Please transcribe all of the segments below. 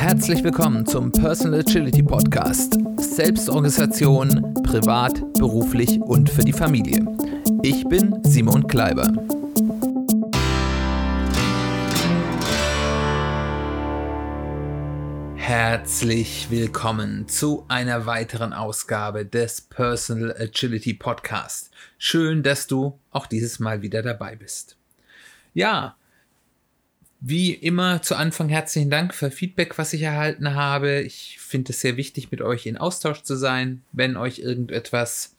Herzlich willkommen zum Personal Agility Podcast. Selbstorganisation, privat, beruflich und für die Familie. Ich bin Simon Kleiber. Herzlich willkommen zu einer weiteren Ausgabe des Personal Agility Podcast. Schön, dass du auch dieses Mal wieder dabei bist. Ja, wie immer zu Anfang herzlichen Dank für Feedback, was ich erhalten habe. Ich finde es sehr wichtig, mit euch in Austausch zu sein. Wenn euch irgendetwas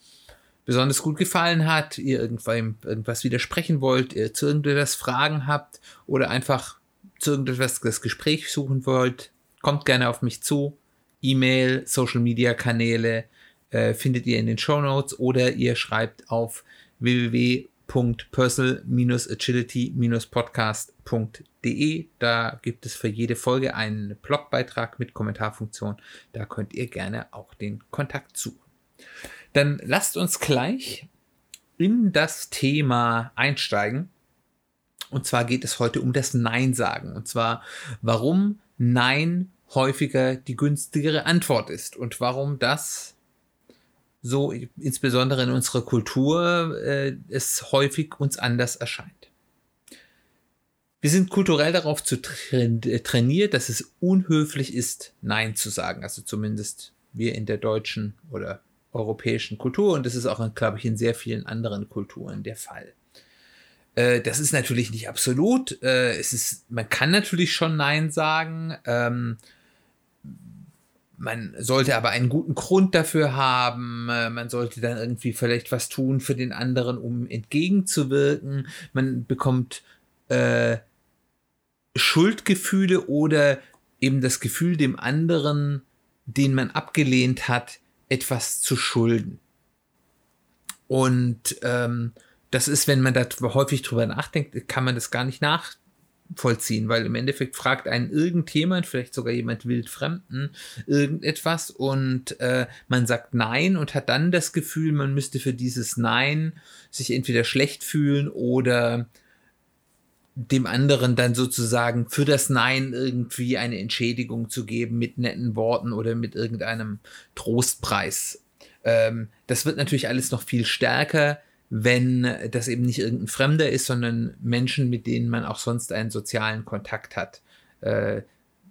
besonders gut gefallen hat, ihr irgendwas widersprechen wollt, ihr zu irgendetwas Fragen habt oder einfach zu irgendetwas das Gespräch suchen wollt, kommt gerne auf mich zu. E-Mail, Social Media Kanäle äh, findet ihr in den Show Notes oder ihr schreibt auf www www.personal-agility-podcast.de. Da gibt es für jede Folge einen Blogbeitrag mit Kommentarfunktion. Da könnt ihr gerne auch den Kontakt suchen. Dann lasst uns gleich in das Thema einsteigen. Und zwar geht es heute um das Nein sagen. Und zwar, warum Nein häufiger die günstigere Antwort ist und warum das so insbesondere in unserer Kultur äh, es häufig uns anders erscheint. Wir sind kulturell darauf zu äh, trainiert, dass es unhöflich ist, Nein zu sagen. Also zumindest wir in der deutschen oder europäischen Kultur und das ist auch, glaube ich, in sehr vielen anderen Kulturen der Fall. Äh, das ist natürlich nicht absolut. Äh, es ist, man kann natürlich schon Nein sagen. Ähm, man sollte aber einen guten Grund dafür haben. Äh, man sollte dann irgendwie vielleicht was tun für den anderen, um entgegenzuwirken. Man bekommt äh, Schuldgefühle oder eben das Gefühl, dem anderen, den man abgelehnt hat, etwas zu schulden. Und ähm, das ist, wenn man da häufig drüber nachdenkt, kann man das gar nicht nach, vollziehen, weil im Endeffekt fragt einen irgendjemand, vielleicht sogar jemand wildfremden, irgendetwas und äh, man sagt Nein und hat dann das Gefühl, man müsste für dieses Nein sich entweder schlecht fühlen oder dem anderen dann sozusagen für das Nein irgendwie eine Entschädigung zu geben mit netten Worten oder mit irgendeinem Trostpreis. Ähm, das wird natürlich alles noch viel stärker wenn das eben nicht irgendein Fremder ist, sondern Menschen, mit denen man auch sonst einen sozialen Kontakt hat. Äh,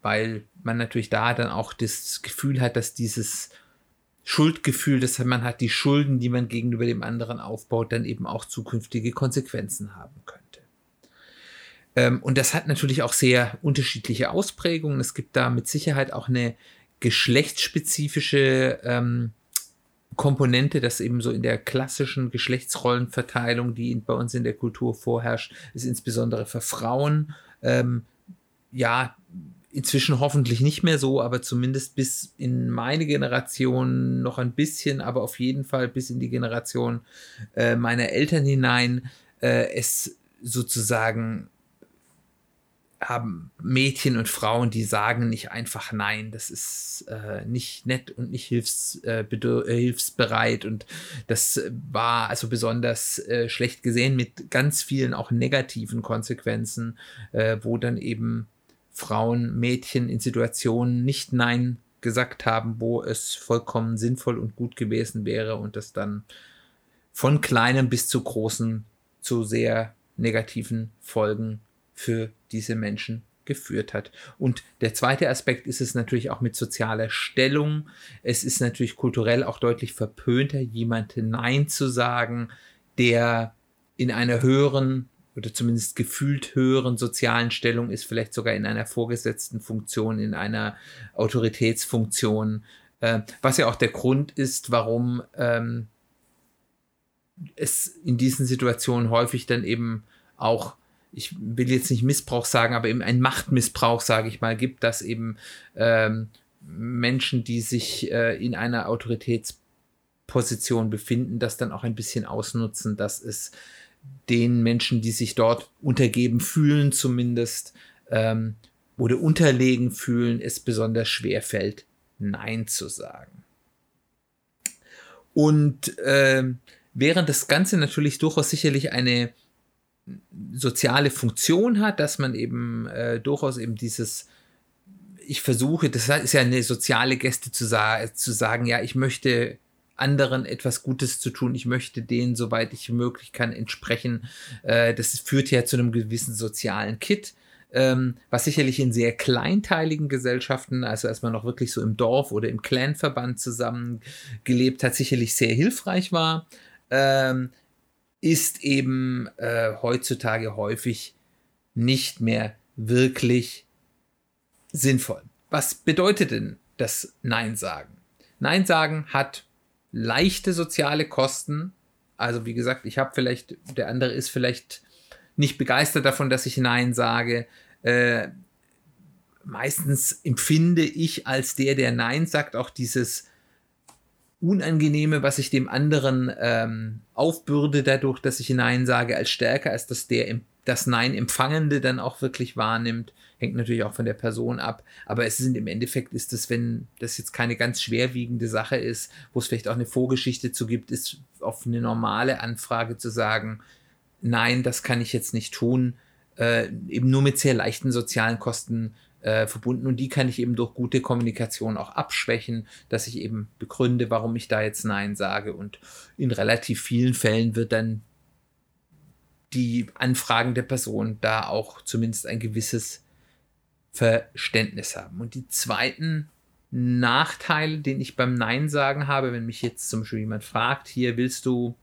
weil man natürlich da dann auch das Gefühl hat, dass dieses Schuldgefühl, dass man hat, die Schulden, die man gegenüber dem anderen aufbaut, dann eben auch zukünftige Konsequenzen haben könnte. Ähm, und das hat natürlich auch sehr unterschiedliche Ausprägungen. Es gibt da mit Sicherheit auch eine geschlechtsspezifische ähm, Komponente, das eben so in der klassischen Geschlechtsrollenverteilung, die bei uns in der Kultur vorherrscht, ist insbesondere für Frauen, ähm, ja, inzwischen hoffentlich nicht mehr so, aber zumindest bis in meine Generation noch ein bisschen, aber auf jeden Fall bis in die Generation äh, meiner Eltern hinein, äh, es sozusagen haben Mädchen und Frauen, die sagen nicht einfach nein. Das ist äh, nicht nett und nicht hilfs, äh, äh hilfsbereit. Und das war also besonders äh, schlecht gesehen mit ganz vielen auch negativen Konsequenzen, äh, wo dann eben Frauen, Mädchen in Situationen nicht nein gesagt haben, wo es vollkommen sinnvoll und gut gewesen wäre und das dann von kleinem bis zu großen zu sehr negativen Folgen für diese Menschen geführt hat. Und der zweite Aspekt ist es natürlich auch mit sozialer Stellung. Es ist natürlich kulturell auch deutlich verpönter, jemand Nein zu sagen, der in einer höheren oder zumindest gefühlt höheren sozialen Stellung ist, vielleicht sogar in einer vorgesetzten Funktion, in einer Autoritätsfunktion, äh, was ja auch der Grund ist, warum ähm, es in diesen Situationen häufig dann eben auch ich will jetzt nicht Missbrauch sagen, aber eben ein Machtmissbrauch, sage ich mal, gibt, dass eben ähm, Menschen, die sich äh, in einer Autoritätsposition befinden, das dann auch ein bisschen ausnutzen, dass es den Menschen, die sich dort untergeben fühlen, zumindest ähm, oder unterlegen fühlen, es besonders schwer fällt, Nein zu sagen. Und äh, während das Ganze natürlich durchaus sicherlich eine soziale Funktion hat, dass man eben äh, durchaus eben dieses ich versuche, das ist ja eine soziale Geste zu, sa zu sagen, ja, ich möchte anderen etwas Gutes zu tun. Ich möchte denen, soweit ich möglich kann, entsprechen. Äh, das führt ja zu einem gewissen sozialen Kit. Ähm, was sicherlich in sehr kleinteiligen Gesellschaften, also als man noch wirklich so im Dorf oder im Clanverband zusammengelebt hat, sicherlich sehr hilfreich war, ähm, ist eben äh, heutzutage häufig nicht mehr wirklich sinnvoll. Was bedeutet denn das Nein sagen? Nein sagen hat leichte soziale Kosten. Also wie gesagt, ich habe vielleicht, der andere ist vielleicht nicht begeistert davon, dass ich Nein sage. Äh, meistens empfinde ich als der, der Nein sagt, auch dieses Unangenehme, was ich dem anderen ähm, aufbürde, dadurch, dass ich Nein sage, als stärker, als dass der das Nein Empfangende dann auch wirklich wahrnimmt. Hängt natürlich auch von der Person ab. Aber es sind im Endeffekt ist es, wenn das jetzt keine ganz schwerwiegende Sache ist, wo es vielleicht auch eine Vorgeschichte zu gibt, ist auf eine normale Anfrage zu sagen, nein, das kann ich jetzt nicht tun, äh, eben nur mit sehr leichten sozialen Kosten äh, verbunden und die kann ich eben durch gute Kommunikation auch abschwächen, dass ich eben begründe, warum ich da jetzt Nein sage und in relativ vielen Fällen wird dann die Anfragen der Person da auch zumindest ein gewisses Verständnis haben. Und die zweiten Nachteile, den ich beim Nein sagen habe, wenn mich jetzt zum Beispiel jemand fragt, hier willst du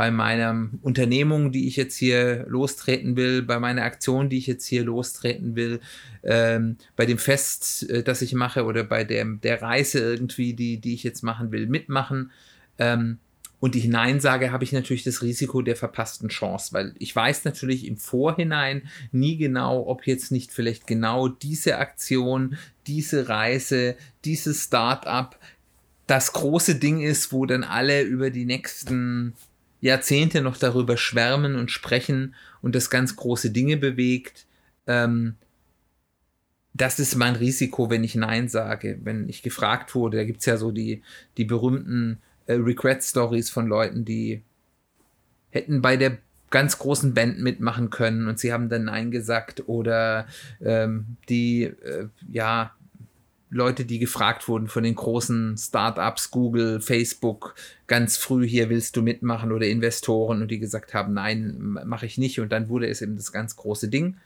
bei meiner Unternehmung, die ich jetzt hier lostreten will, bei meiner Aktion, die ich jetzt hier lostreten will, ähm, bei dem Fest, äh, das ich mache oder bei der, der Reise irgendwie, die, die ich jetzt machen will, mitmachen. Ähm, und ich Nein sage, habe ich natürlich das Risiko der verpassten Chance, weil ich weiß natürlich im Vorhinein nie genau, ob jetzt nicht vielleicht genau diese Aktion, diese Reise, dieses Start-up das große Ding ist, wo dann alle über die nächsten Jahrzehnte noch darüber schwärmen und sprechen und das ganz große Dinge bewegt. Ähm, das ist mein Risiko, wenn ich Nein sage. Wenn ich gefragt wurde, da gibt es ja so die, die berühmten äh, Regret-Stories von Leuten, die hätten bei der ganz großen Band mitmachen können und sie haben dann Nein gesagt oder ähm, die, äh, ja, Leute, die gefragt wurden von den großen Startups, Google, Facebook, ganz früh hier willst du mitmachen oder Investoren und die gesagt haben, nein, mache ich nicht und dann wurde es eben das ganz große Ding.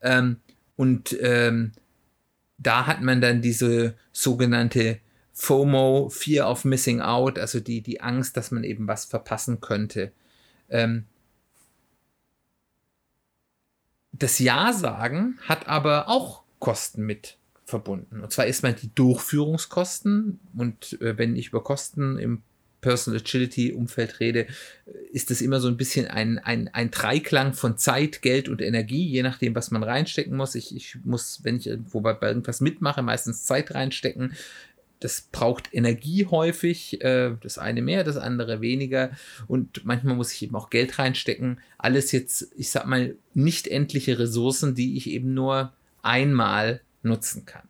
Ähm, und ähm, da hat man dann diese sogenannte FOMO, Fear of Missing Out, also die, die Angst, dass man eben was verpassen könnte. Ähm, das Ja sagen hat aber auch Kosten mit verbunden. Und zwar ist man die Durchführungskosten und äh, wenn ich über Kosten im Personal Agility Umfeld rede, ist das immer so ein bisschen ein, ein, ein Dreiklang von Zeit, Geld und Energie, je nachdem, was man reinstecken muss. Ich, ich muss, wenn ich irgendwo bei, bei irgendwas mitmache, meistens Zeit reinstecken. Das braucht Energie häufig, äh, das eine mehr, das andere weniger. Und manchmal muss ich eben auch Geld reinstecken. Alles jetzt, ich sag mal, nicht endliche Ressourcen, die ich eben nur einmal nutzen kann.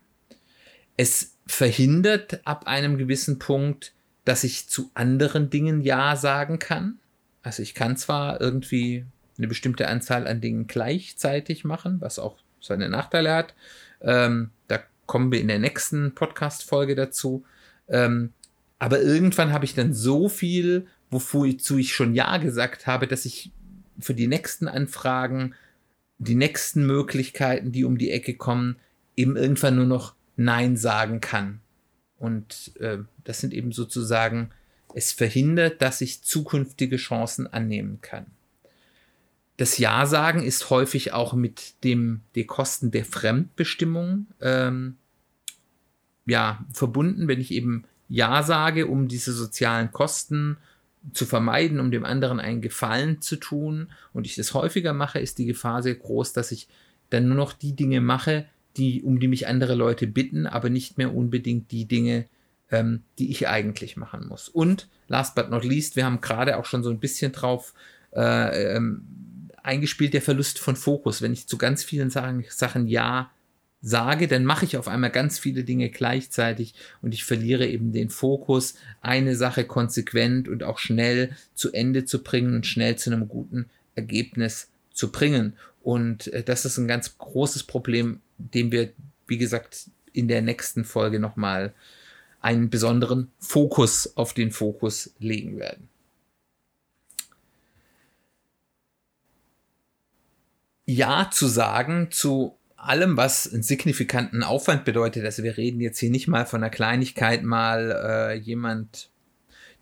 Es verhindert ab einem gewissen Punkt, dass ich zu anderen Dingen Ja sagen kann. Also ich kann zwar irgendwie eine bestimmte Anzahl an Dingen gleichzeitig machen, was auch seine Nachteile hat. Ähm, da kommen wir in der nächsten Podcast-Folge dazu. Ähm, aber irgendwann habe ich dann so viel, wozu ich schon Ja gesagt habe, dass ich für die nächsten Anfragen, die nächsten Möglichkeiten, die um die Ecke kommen, eben irgendwann nur noch Nein sagen kann. Und äh, das sind eben sozusagen, es verhindert, dass ich zukünftige Chancen annehmen kann. Das Ja sagen ist häufig auch mit dem die Kosten der Fremdbestimmung ähm, ja, verbunden, wenn ich eben Ja sage, um diese sozialen Kosten zu vermeiden, um dem anderen einen Gefallen zu tun und ich das häufiger mache, ist die Gefahr sehr groß, dass ich dann nur noch die Dinge mache, die, um die mich andere Leute bitten, aber nicht mehr unbedingt die Dinge, ähm, die ich eigentlich machen muss. Und last but not least, wir haben gerade auch schon so ein bisschen drauf äh, ähm, eingespielt, der Verlust von Fokus. Wenn ich zu ganz vielen Sachen, Sachen Ja sage, dann mache ich auf einmal ganz viele Dinge gleichzeitig und ich verliere eben den Fokus, eine Sache konsequent und auch schnell zu Ende zu bringen und schnell zu einem guten Ergebnis zu bringen. Und äh, das ist ein ganz großes Problem, dem wir, wie gesagt, in der nächsten Folge nochmal einen besonderen Fokus auf den Fokus legen werden. Ja zu sagen zu allem, was einen signifikanten Aufwand bedeutet. Also wir reden jetzt hier nicht mal von einer Kleinigkeit, mal äh, jemand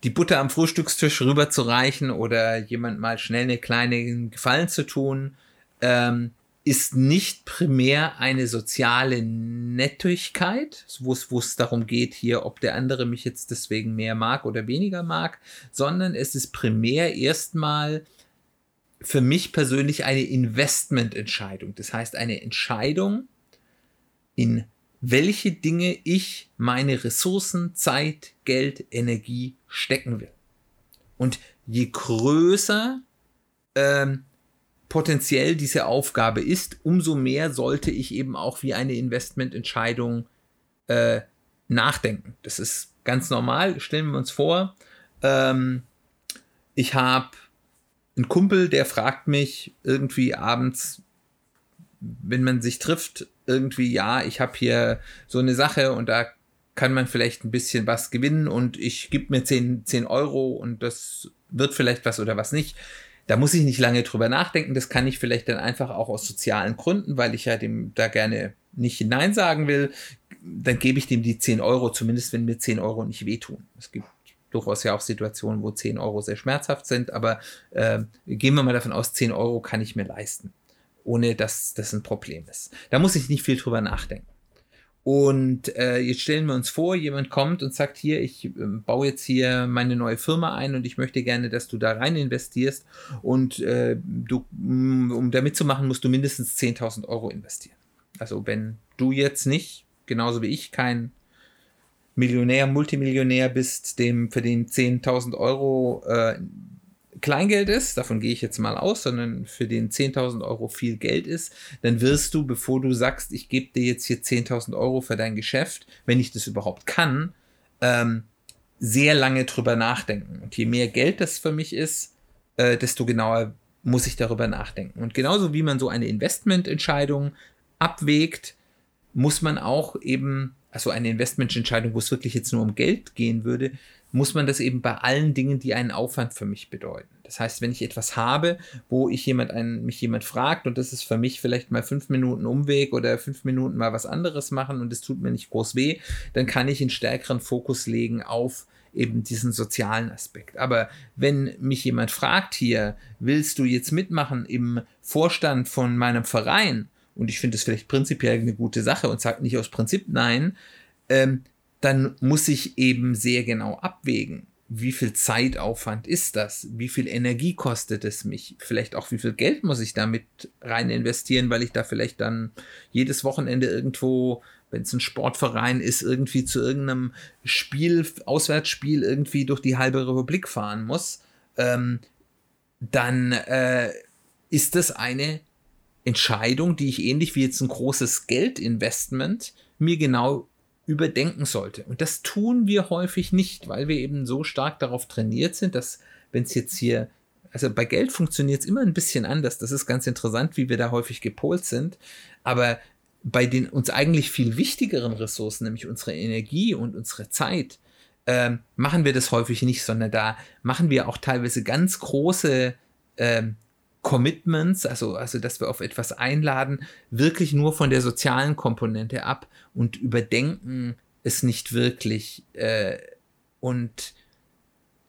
die Butter am Frühstückstisch rüberzureichen oder jemand mal schnell eine kleine Gefallen zu tun, ähm, ist nicht primär eine soziale Nettigkeit, wo es darum geht hier, ob der andere mich jetzt deswegen mehr mag oder weniger mag, sondern es ist primär erstmal für mich persönlich eine Investmententscheidung. Das heißt eine Entscheidung, in welche Dinge ich meine Ressourcen, Zeit, Geld, Energie stecken will. Und je größer ähm, potenziell diese Aufgabe ist, umso mehr sollte ich eben auch wie eine Investmententscheidung äh, nachdenken. Das ist ganz normal. Stellen wir uns vor, ähm, ich habe einen Kumpel, der fragt mich irgendwie abends, wenn man sich trifft, irgendwie, ja, ich habe hier so eine Sache und da kann man vielleicht ein bisschen was gewinnen und ich gebe mir 10, 10 Euro und das wird vielleicht was oder was nicht. Da muss ich nicht lange drüber nachdenken. Das kann ich vielleicht dann einfach auch aus sozialen Gründen, weil ich ja dem da gerne nicht Nein sagen will. Dann gebe ich dem die 10 Euro, zumindest wenn mir 10 Euro nicht wehtun. Es gibt durchaus ja auch Situationen, wo 10 Euro sehr schmerzhaft sind, aber äh, gehen wir mal davon aus, 10 Euro kann ich mir leisten ohne dass das ein Problem ist. Da muss ich nicht viel drüber nachdenken. Und äh, jetzt stellen wir uns vor, jemand kommt und sagt hier, ich äh, baue jetzt hier meine neue Firma ein und ich möchte gerne, dass du da rein investierst und äh, du, mm, um da mitzumachen, musst du mindestens 10.000 Euro investieren. Also wenn du jetzt nicht, genauso wie ich, kein Millionär, Multimillionär bist, dem für den 10.000 Euro äh, Kleingeld ist, davon gehe ich jetzt mal aus, sondern für den 10.000 Euro viel Geld ist, dann wirst du, bevor du sagst, ich gebe dir jetzt hier 10.000 Euro für dein Geschäft, wenn ich das überhaupt kann, ähm, sehr lange drüber nachdenken. Und je mehr Geld das für mich ist, äh, desto genauer muss ich darüber nachdenken. Und genauso wie man so eine Investmententscheidung abwägt, muss man auch eben, also eine Investmententscheidung, wo es wirklich jetzt nur um Geld gehen würde, muss man das eben bei allen Dingen, die einen Aufwand für mich bedeuten. Das heißt, wenn ich etwas habe, wo ich jemand einen, mich jemand fragt und das ist für mich vielleicht mal fünf Minuten Umweg oder fünf Minuten mal was anderes machen und es tut mir nicht groß weh, dann kann ich einen stärkeren Fokus legen auf eben diesen sozialen Aspekt. Aber wenn mich jemand fragt hier, willst du jetzt mitmachen im Vorstand von meinem Verein? Und ich finde es vielleicht prinzipiell eine gute Sache und sage nicht aus Prinzip nein, ähm, dann muss ich eben sehr genau abwägen, wie viel Zeitaufwand ist das? Wie viel Energie kostet es mich? Vielleicht auch, wie viel Geld muss ich damit rein investieren, weil ich da vielleicht dann jedes Wochenende irgendwo, wenn es ein Sportverein ist, irgendwie zu irgendeinem Spiel, Auswärtsspiel irgendwie durch die halbe Republik fahren muss. Ähm, dann äh, ist das eine Entscheidung, die ich ähnlich wie jetzt ein großes Geldinvestment mir genau überdenken sollte. Und das tun wir häufig nicht, weil wir eben so stark darauf trainiert sind, dass wenn es jetzt hier, also bei Geld funktioniert es immer ein bisschen anders. Das ist ganz interessant, wie wir da häufig gepolt sind. Aber bei den uns eigentlich viel wichtigeren Ressourcen, nämlich unsere Energie und unsere Zeit, ähm, machen wir das häufig nicht, sondern da machen wir auch teilweise ganz große ähm, Commitments, also, also dass wir auf etwas einladen, wirklich nur von der sozialen Komponente ab und überdenken es nicht wirklich. Äh, und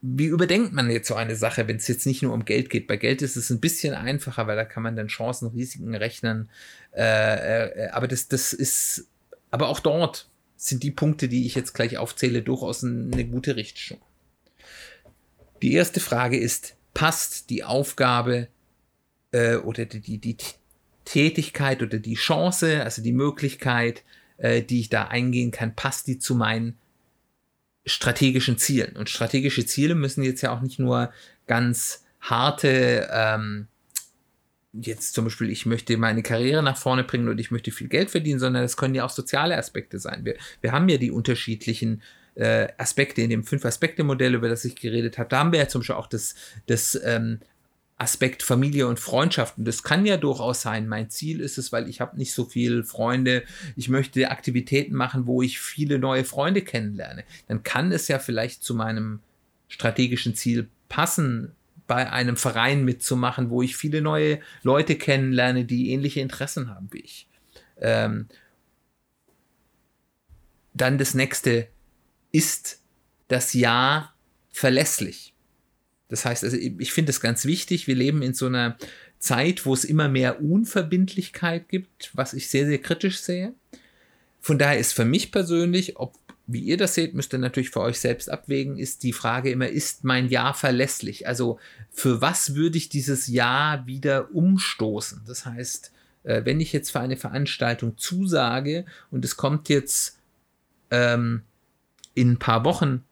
wie überdenkt man jetzt so eine Sache, wenn es jetzt nicht nur um Geld geht? Bei Geld ist es ein bisschen einfacher, weil da kann man dann Chancen, Risiken rechnen. Äh, äh, aber das, das ist, aber auch dort sind die Punkte, die ich jetzt gleich aufzähle, durchaus eine gute Richtung. Die erste Frage ist, passt die Aufgabe äh, oder die, die, die Tätigkeit oder die Chance, also die Möglichkeit, äh, die ich da eingehen kann, passt die zu meinen strategischen Zielen. Und strategische Ziele müssen jetzt ja auch nicht nur ganz harte, ähm, jetzt zum Beispiel, ich möchte meine Karriere nach vorne bringen und ich möchte viel Geld verdienen, sondern es können ja auch soziale Aspekte sein. Wir, wir haben ja die unterschiedlichen äh, Aspekte in dem Fünf-Aspekte-Modell, über das ich geredet habe. Da haben wir ja zum Beispiel auch das, das ähm, Aspekt Familie und Freundschaften. Das kann ja durchaus sein. Mein Ziel ist es, weil ich habe nicht so viele Freunde. Ich möchte Aktivitäten machen, wo ich viele neue Freunde kennenlerne. Dann kann es ja vielleicht zu meinem strategischen Ziel passen, bei einem Verein mitzumachen, wo ich viele neue Leute kennenlerne, die ähnliche Interessen haben wie ich. Ähm, dann das nächste, ist das Ja verlässlich? Das heißt, also ich finde es ganz wichtig, wir leben in so einer Zeit, wo es immer mehr Unverbindlichkeit gibt, was ich sehr, sehr kritisch sehe. Von daher ist für mich persönlich, ob wie ihr das seht, müsst ihr natürlich für euch selbst abwägen, ist die Frage immer, ist mein Ja verlässlich? Also für was würde ich dieses Ja wieder umstoßen? Das heißt, äh, wenn ich jetzt für eine Veranstaltung zusage und es kommt jetzt ähm, in ein paar Wochen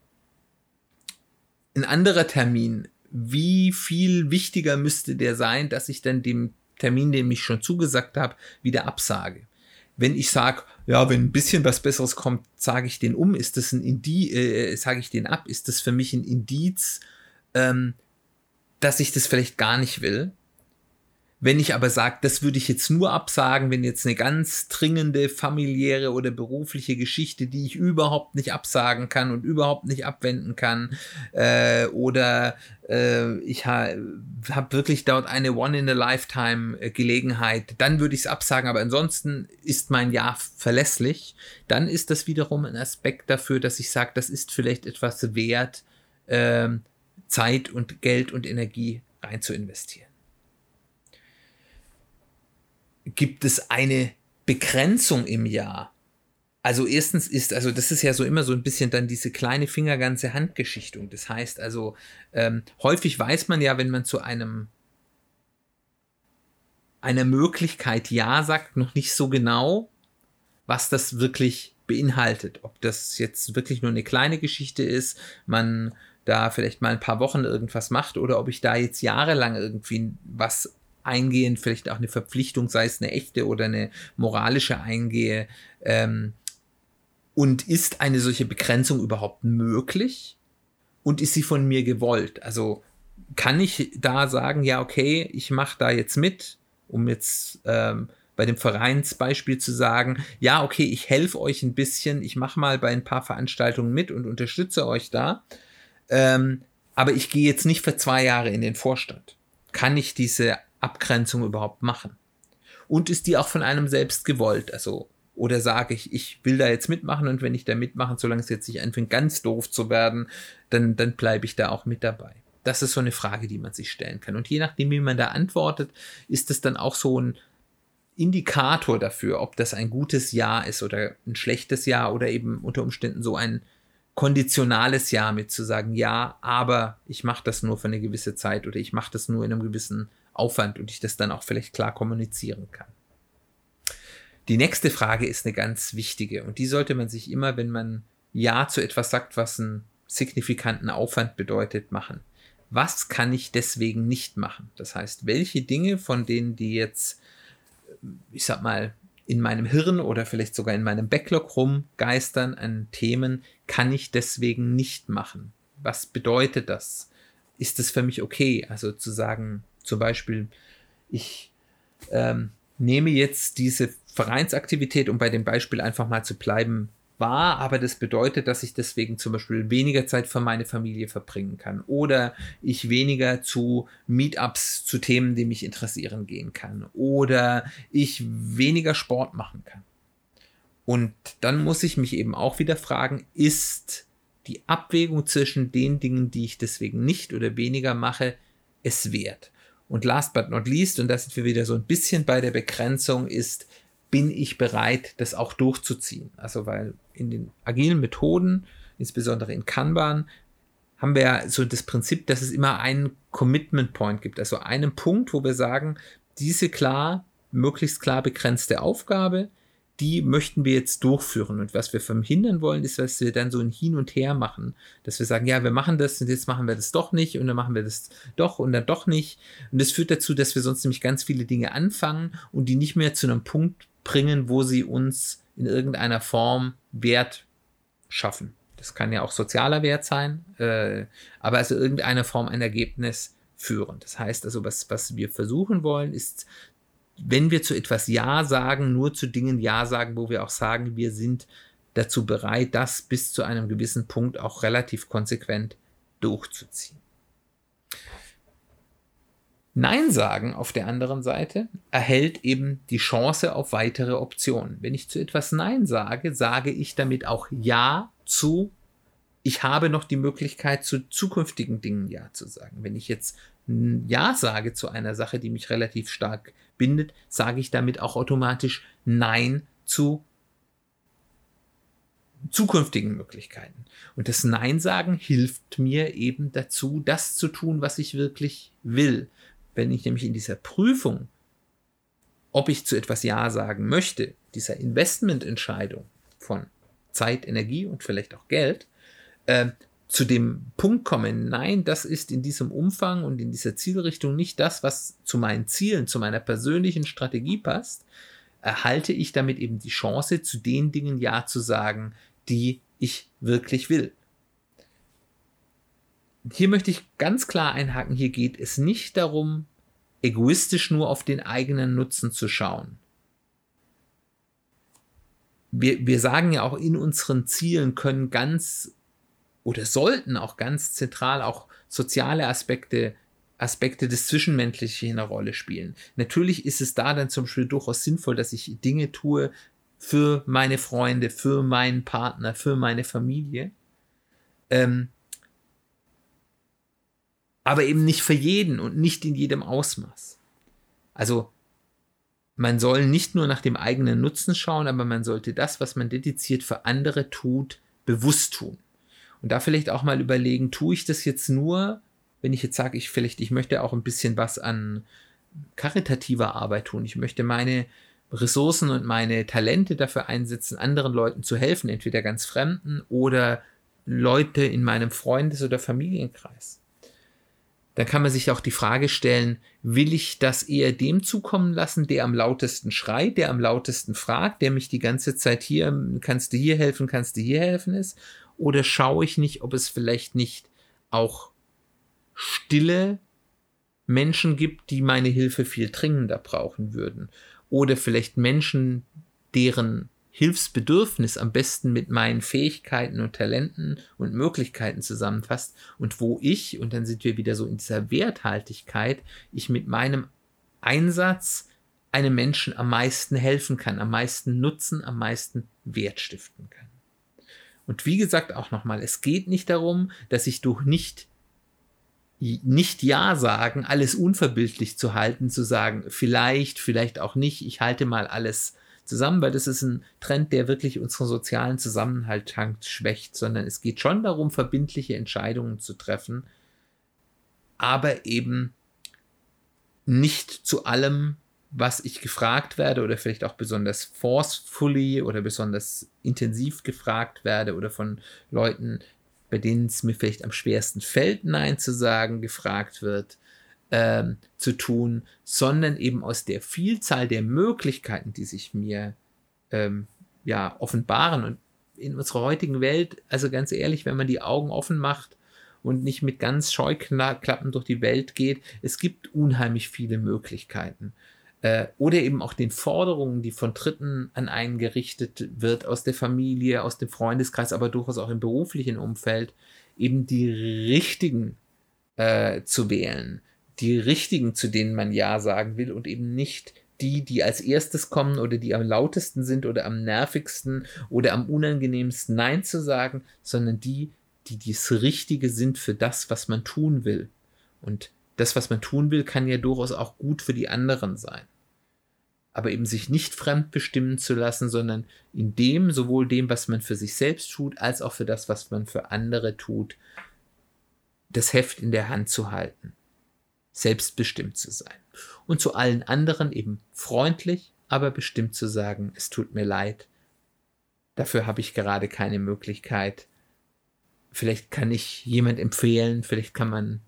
ein anderer Termin, wie viel wichtiger müsste der sein, dass ich dann dem Termin, den ich schon zugesagt habe, wieder absage? Wenn ich sage, ja, wenn ein bisschen was Besseres kommt, sage ich den um, ist das ein Indiz, äh, sage ich den ab, ist das für mich ein Indiz, ähm, dass ich das vielleicht gar nicht will. Wenn ich aber sage, das würde ich jetzt nur absagen, wenn jetzt eine ganz dringende familiäre oder berufliche Geschichte, die ich überhaupt nicht absagen kann und überhaupt nicht abwenden kann, äh, oder äh, ich ha habe wirklich dort eine One-in-a-Lifetime-Gelegenheit, dann würde ich es absagen, aber ansonsten ist mein Ja verlässlich. Dann ist das wiederum ein Aspekt dafür, dass ich sage, das ist vielleicht etwas wert, äh, Zeit und Geld und Energie rein zu investieren gibt es eine Begrenzung im Jahr. Also erstens ist, also das ist ja so immer so ein bisschen dann diese kleine Fingerganze Handgeschichtung. Das heißt also, ähm, häufig weiß man ja, wenn man zu einem einer Möglichkeit Ja sagt, noch nicht so genau, was das wirklich beinhaltet. Ob das jetzt wirklich nur eine kleine Geschichte ist, man da vielleicht mal ein paar Wochen irgendwas macht oder ob ich da jetzt jahrelang irgendwie was eingehen, vielleicht auch eine Verpflichtung, sei es eine echte oder eine moralische eingehe. Ähm, und ist eine solche Begrenzung überhaupt möglich? Und ist sie von mir gewollt? Also kann ich da sagen, ja, okay, ich mache da jetzt mit, um jetzt ähm, bei dem Vereinsbeispiel zu sagen, ja, okay, ich helfe euch ein bisschen, ich mache mal bei ein paar Veranstaltungen mit und unterstütze euch da, ähm, aber ich gehe jetzt nicht für zwei Jahre in den Vorstand. Kann ich diese Abgrenzung überhaupt machen? Und ist die auch von einem selbst gewollt? Also, oder sage ich, ich will da jetzt mitmachen und wenn ich da mitmache, solange es jetzt nicht anfängt, ganz doof zu werden, dann, dann bleibe ich da auch mit dabei. Das ist so eine Frage, die man sich stellen kann. Und je nachdem, wie man da antwortet, ist es dann auch so ein Indikator dafür, ob das ein gutes Jahr ist oder ein schlechtes Jahr oder eben unter Umständen so ein konditionales Ja mit zu sagen, ja, aber ich mache das nur für eine gewisse Zeit oder ich mache das nur in einem gewissen Aufwand und ich das dann auch vielleicht klar kommunizieren kann. Die nächste Frage ist eine ganz wichtige und die sollte man sich immer, wenn man Ja zu etwas sagt, was einen signifikanten Aufwand bedeutet, machen. Was kann ich deswegen nicht machen? Das heißt, welche Dinge von denen, die jetzt, ich sag mal, in meinem Hirn oder vielleicht sogar in meinem Backlog rumgeistern an Themen, kann ich deswegen nicht machen? Was bedeutet das? Ist es für mich okay? Also zu sagen, zum Beispiel, ich ähm, nehme jetzt diese Vereinsaktivität, um bei dem Beispiel einfach mal zu bleiben, wahr, aber das bedeutet, dass ich deswegen zum Beispiel weniger Zeit für meine Familie verbringen kann oder ich weniger zu Meetups zu Themen, die mich interessieren, gehen kann oder ich weniger Sport machen kann. Und dann muss ich mich eben auch wieder fragen, ist die Abwägung zwischen den Dingen, die ich deswegen nicht oder weniger mache, es wert? Und last but not least, und da sind wir wieder so ein bisschen bei der Begrenzung, ist, bin ich bereit, das auch durchzuziehen? Also, weil in den agilen Methoden, insbesondere in Kanban, haben wir ja so das Prinzip, dass es immer einen Commitment Point gibt, also einen Punkt, wo wir sagen, diese klar, möglichst klar begrenzte Aufgabe, die möchten wir jetzt durchführen. Und was wir verhindern wollen, ist, dass wir dann so ein Hin und Her machen. Dass wir sagen, ja, wir machen das und jetzt machen wir das doch nicht und dann machen wir das doch und dann doch nicht. Und das führt dazu, dass wir sonst nämlich ganz viele Dinge anfangen und die nicht mehr zu einem Punkt bringen, wo sie uns in irgendeiner Form Wert schaffen. Das kann ja auch sozialer Wert sein, äh, aber also irgendeine Form ein Ergebnis führen. Das heißt also, was, was wir versuchen wollen, ist, wenn wir zu etwas Ja sagen, nur zu Dingen Ja sagen, wo wir auch sagen, wir sind dazu bereit, das bis zu einem gewissen Punkt auch relativ konsequent durchzuziehen. Nein sagen auf der anderen Seite erhält eben die Chance auf weitere Optionen. Wenn ich zu etwas Nein sage, sage ich damit auch Ja zu, ich habe noch die Möglichkeit zu zukünftigen Dingen Ja zu sagen. Wenn ich jetzt Ja sage zu einer Sache, die mich relativ stark bindet, sage ich damit auch automatisch Nein zu zukünftigen Möglichkeiten. Und das Nein sagen hilft mir eben dazu, das zu tun, was ich wirklich will. Wenn ich nämlich in dieser Prüfung, ob ich zu etwas Ja sagen möchte, dieser Investmententscheidung von Zeit, Energie und vielleicht auch Geld, äh, zu dem Punkt komme, nein, das ist in diesem Umfang und in dieser Zielrichtung nicht das, was zu meinen Zielen, zu meiner persönlichen Strategie passt, erhalte ich damit eben die Chance, zu den Dingen Ja zu sagen, die ich wirklich will. Hier möchte ich ganz klar einhaken, hier geht es nicht darum, egoistisch nur auf den eigenen Nutzen zu schauen. Wir, wir sagen ja auch in unseren Zielen können ganz oder sollten auch ganz zentral auch soziale Aspekte, Aspekte des Zwischenmenschlichen eine Rolle spielen. Natürlich ist es da dann zum Beispiel durchaus sinnvoll, dass ich Dinge tue für meine Freunde, für meinen Partner, für meine Familie. Ähm, aber eben nicht für jeden und nicht in jedem Ausmaß. Also man soll nicht nur nach dem eigenen Nutzen schauen, aber man sollte das, was man dediziert für andere tut, bewusst tun. Und da vielleicht auch mal überlegen, tue ich das jetzt nur, wenn ich jetzt sage, ich vielleicht, ich möchte auch ein bisschen was an karitativer Arbeit tun. Ich möchte meine Ressourcen und meine Talente dafür einsetzen, anderen Leuten zu helfen, entweder ganz Fremden oder Leute in meinem Freundes- oder Familienkreis. Dann kann man sich auch die Frage stellen, will ich das eher dem zukommen lassen, der am lautesten schreit, der am lautesten fragt, der mich die ganze Zeit hier, kannst du hier helfen, kannst du hier helfen ist? Oder schaue ich nicht, ob es vielleicht nicht auch stille Menschen gibt, die meine Hilfe viel dringender brauchen würden? Oder vielleicht Menschen, deren Hilfsbedürfnis am besten mit meinen Fähigkeiten und Talenten und Möglichkeiten zusammenfasst und wo ich, und dann sind wir wieder so in dieser Werthaltigkeit, ich mit meinem Einsatz einem Menschen am meisten helfen kann, am meisten nutzen, am meisten Wert stiften kann. Und wie gesagt auch nochmal, es geht nicht darum, dass ich durch nicht nicht Ja sagen, alles unverbildlich zu halten, zu sagen, vielleicht, vielleicht auch nicht, ich halte mal alles zusammen, weil das ist ein Trend, der wirklich unseren sozialen Zusammenhalt schwächt, sondern es geht schon darum, verbindliche Entscheidungen zu treffen, aber eben nicht zu allem was ich gefragt werde oder vielleicht auch besonders forcefully oder besonders intensiv gefragt werde oder von Leuten, bei denen es mir vielleicht am schwersten fällt, Nein zu sagen, gefragt wird, ähm, zu tun, sondern eben aus der Vielzahl der Möglichkeiten, die sich mir ähm, ja offenbaren. Und in unserer heutigen Welt, also ganz ehrlich, wenn man die Augen offen macht und nicht mit ganz Scheuklappen durch die Welt geht, es gibt unheimlich viele Möglichkeiten äh, oder eben auch den Forderungen, die von Dritten an einen gerichtet wird, aus der Familie, aus dem Freundeskreis, aber durchaus auch im beruflichen Umfeld, eben die richtigen äh, zu wählen, die richtigen, zu denen man Ja sagen will und eben nicht die, die als erstes kommen oder die am lautesten sind oder am nervigsten oder am unangenehmsten Nein zu sagen, sondern die, die das Richtige sind für das, was man tun will. Und das, was man tun will, kann ja durchaus auch gut für die anderen sein. Aber eben sich nicht fremdbestimmen zu lassen, sondern in dem, sowohl dem, was man für sich selbst tut, als auch für das, was man für andere tut, das Heft in der Hand zu halten, selbstbestimmt zu sein. Und zu allen anderen eben freundlich, aber bestimmt zu sagen, es tut mir leid, dafür habe ich gerade keine Möglichkeit. Vielleicht kann ich jemand empfehlen, vielleicht kann man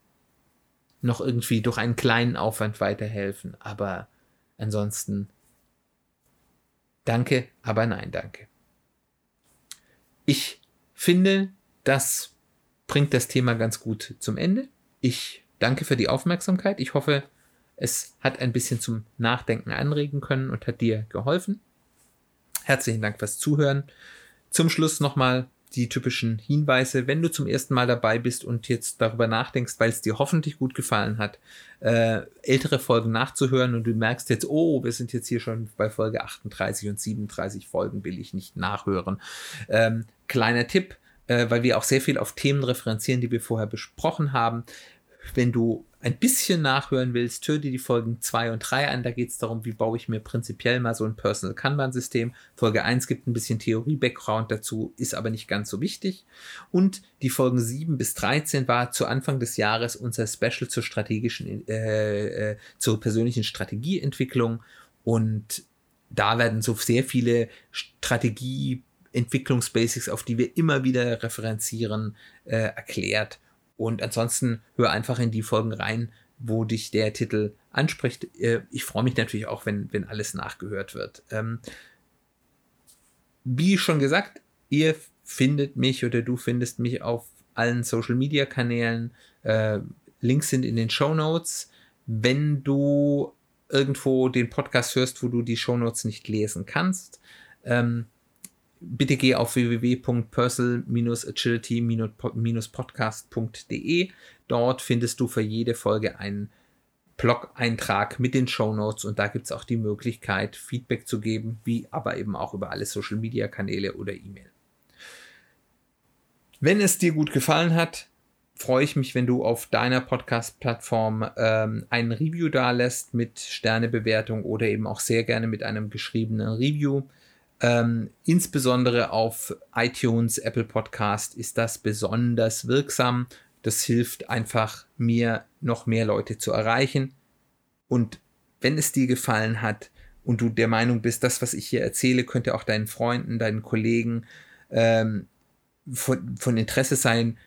noch irgendwie durch einen kleinen Aufwand weiterhelfen. Aber ansonsten danke, aber nein, danke. Ich finde, das bringt das Thema ganz gut zum Ende. Ich danke für die Aufmerksamkeit. Ich hoffe, es hat ein bisschen zum Nachdenken anregen können und hat dir geholfen. Herzlichen Dank fürs Zuhören. Zum Schluss nochmal die typischen Hinweise, wenn du zum ersten Mal dabei bist und jetzt darüber nachdenkst, weil es dir hoffentlich gut gefallen hat, äh, ältere Folgen nachzuhören und du merkst jetzt, oh, wir sind jetzt hier schon bei Folge 38 und 37 Folgen, will ich nicht nachhören. Ähm, kleiner Tipp, äh, weil wir auch sehr viel auf Themen referenzieren, die wir vorher besprochen haben. Wenn du ein bisschen nachhören willst, hör dir die Folgen 2 und 3 an. Da geht es darum, wie baue ich mir prinzipiell mal so ein Personal Kanban-System. Folge 1 gibt ein bisschen Theorie-Background dazu, ist aber nicht ganz so wichtig. Und die Folgen 7 bis 13 war zu Anfang des Jahres unser Special zur strategischen, äh, äh, zur persönlichen Strategieentwicklung. Und da werden so sehr viele Strategie- Entwicklungsbasics, auf die wir immer wieder referenzieren, äh, erklärt. Und ansonsten hör einfach in die Folgen rein, wo dich der Titel anspricht. Äh, ich freue mich natürlich auch, wenn, wenn alles nachgehört wird. Ähm, wie schon gesagt, ihr findet mich oder du findest mich auf allen Social Media Kanälen. Äh, Links sind in den Show Notes. Wenn du irgendwo den Podcast hörst, wo du die Show Notes nicht lesen kannst, ähm, bitte geh auf www.personal-agility-podcast.de. Dort findest du für jede Folge einen Blog-Eintrag mit den Show Notes und da gibt es auch die Möglichkeit, Feedback zu geben, wie aber eben auch über alle Social Media Kanäle oder E-Mail. Wenn es dir gut gefallen hat, freue ich mich, wenn du auf deiner Podcast-Plattform ähm, einen Review da lässt mit Sternebewertung oder eben auch sehr gerne mit einem geschriebenen Review. Ähm, insbesondere auf iTunes, Apple Podcast ist das besonders wirksam. Das hilft einfach mir, noch mehr Leute zu erreichen. Und wenn es dir gefallen hat und du der Meinung bist, das, was ich hier erzähle, könnte auch deinen Freunden, deinen Kollegen ähm, von, von Interesse sein,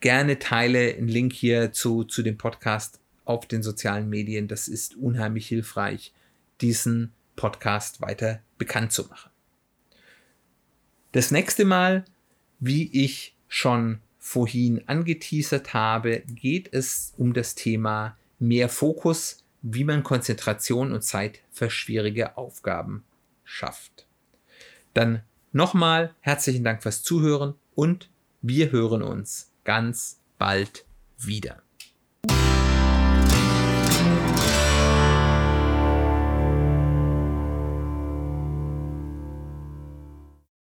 gerne teile einen Link hier zu, zu dem Podcast auf den sozialen Medien. Das ist unheimlich hilfreich, diesen Podcast weiter bekannt zu machen. Das nächste Mal, wie ich schon vorhin angeteasert habe, geht es um das Thema mehr Fokus, wie man Konzentration und Zeit für schwierige Aufgaben schafft. Dann nochmal herzlichen Dank fürs Zuhören und wir hören uns ganz bald wieder.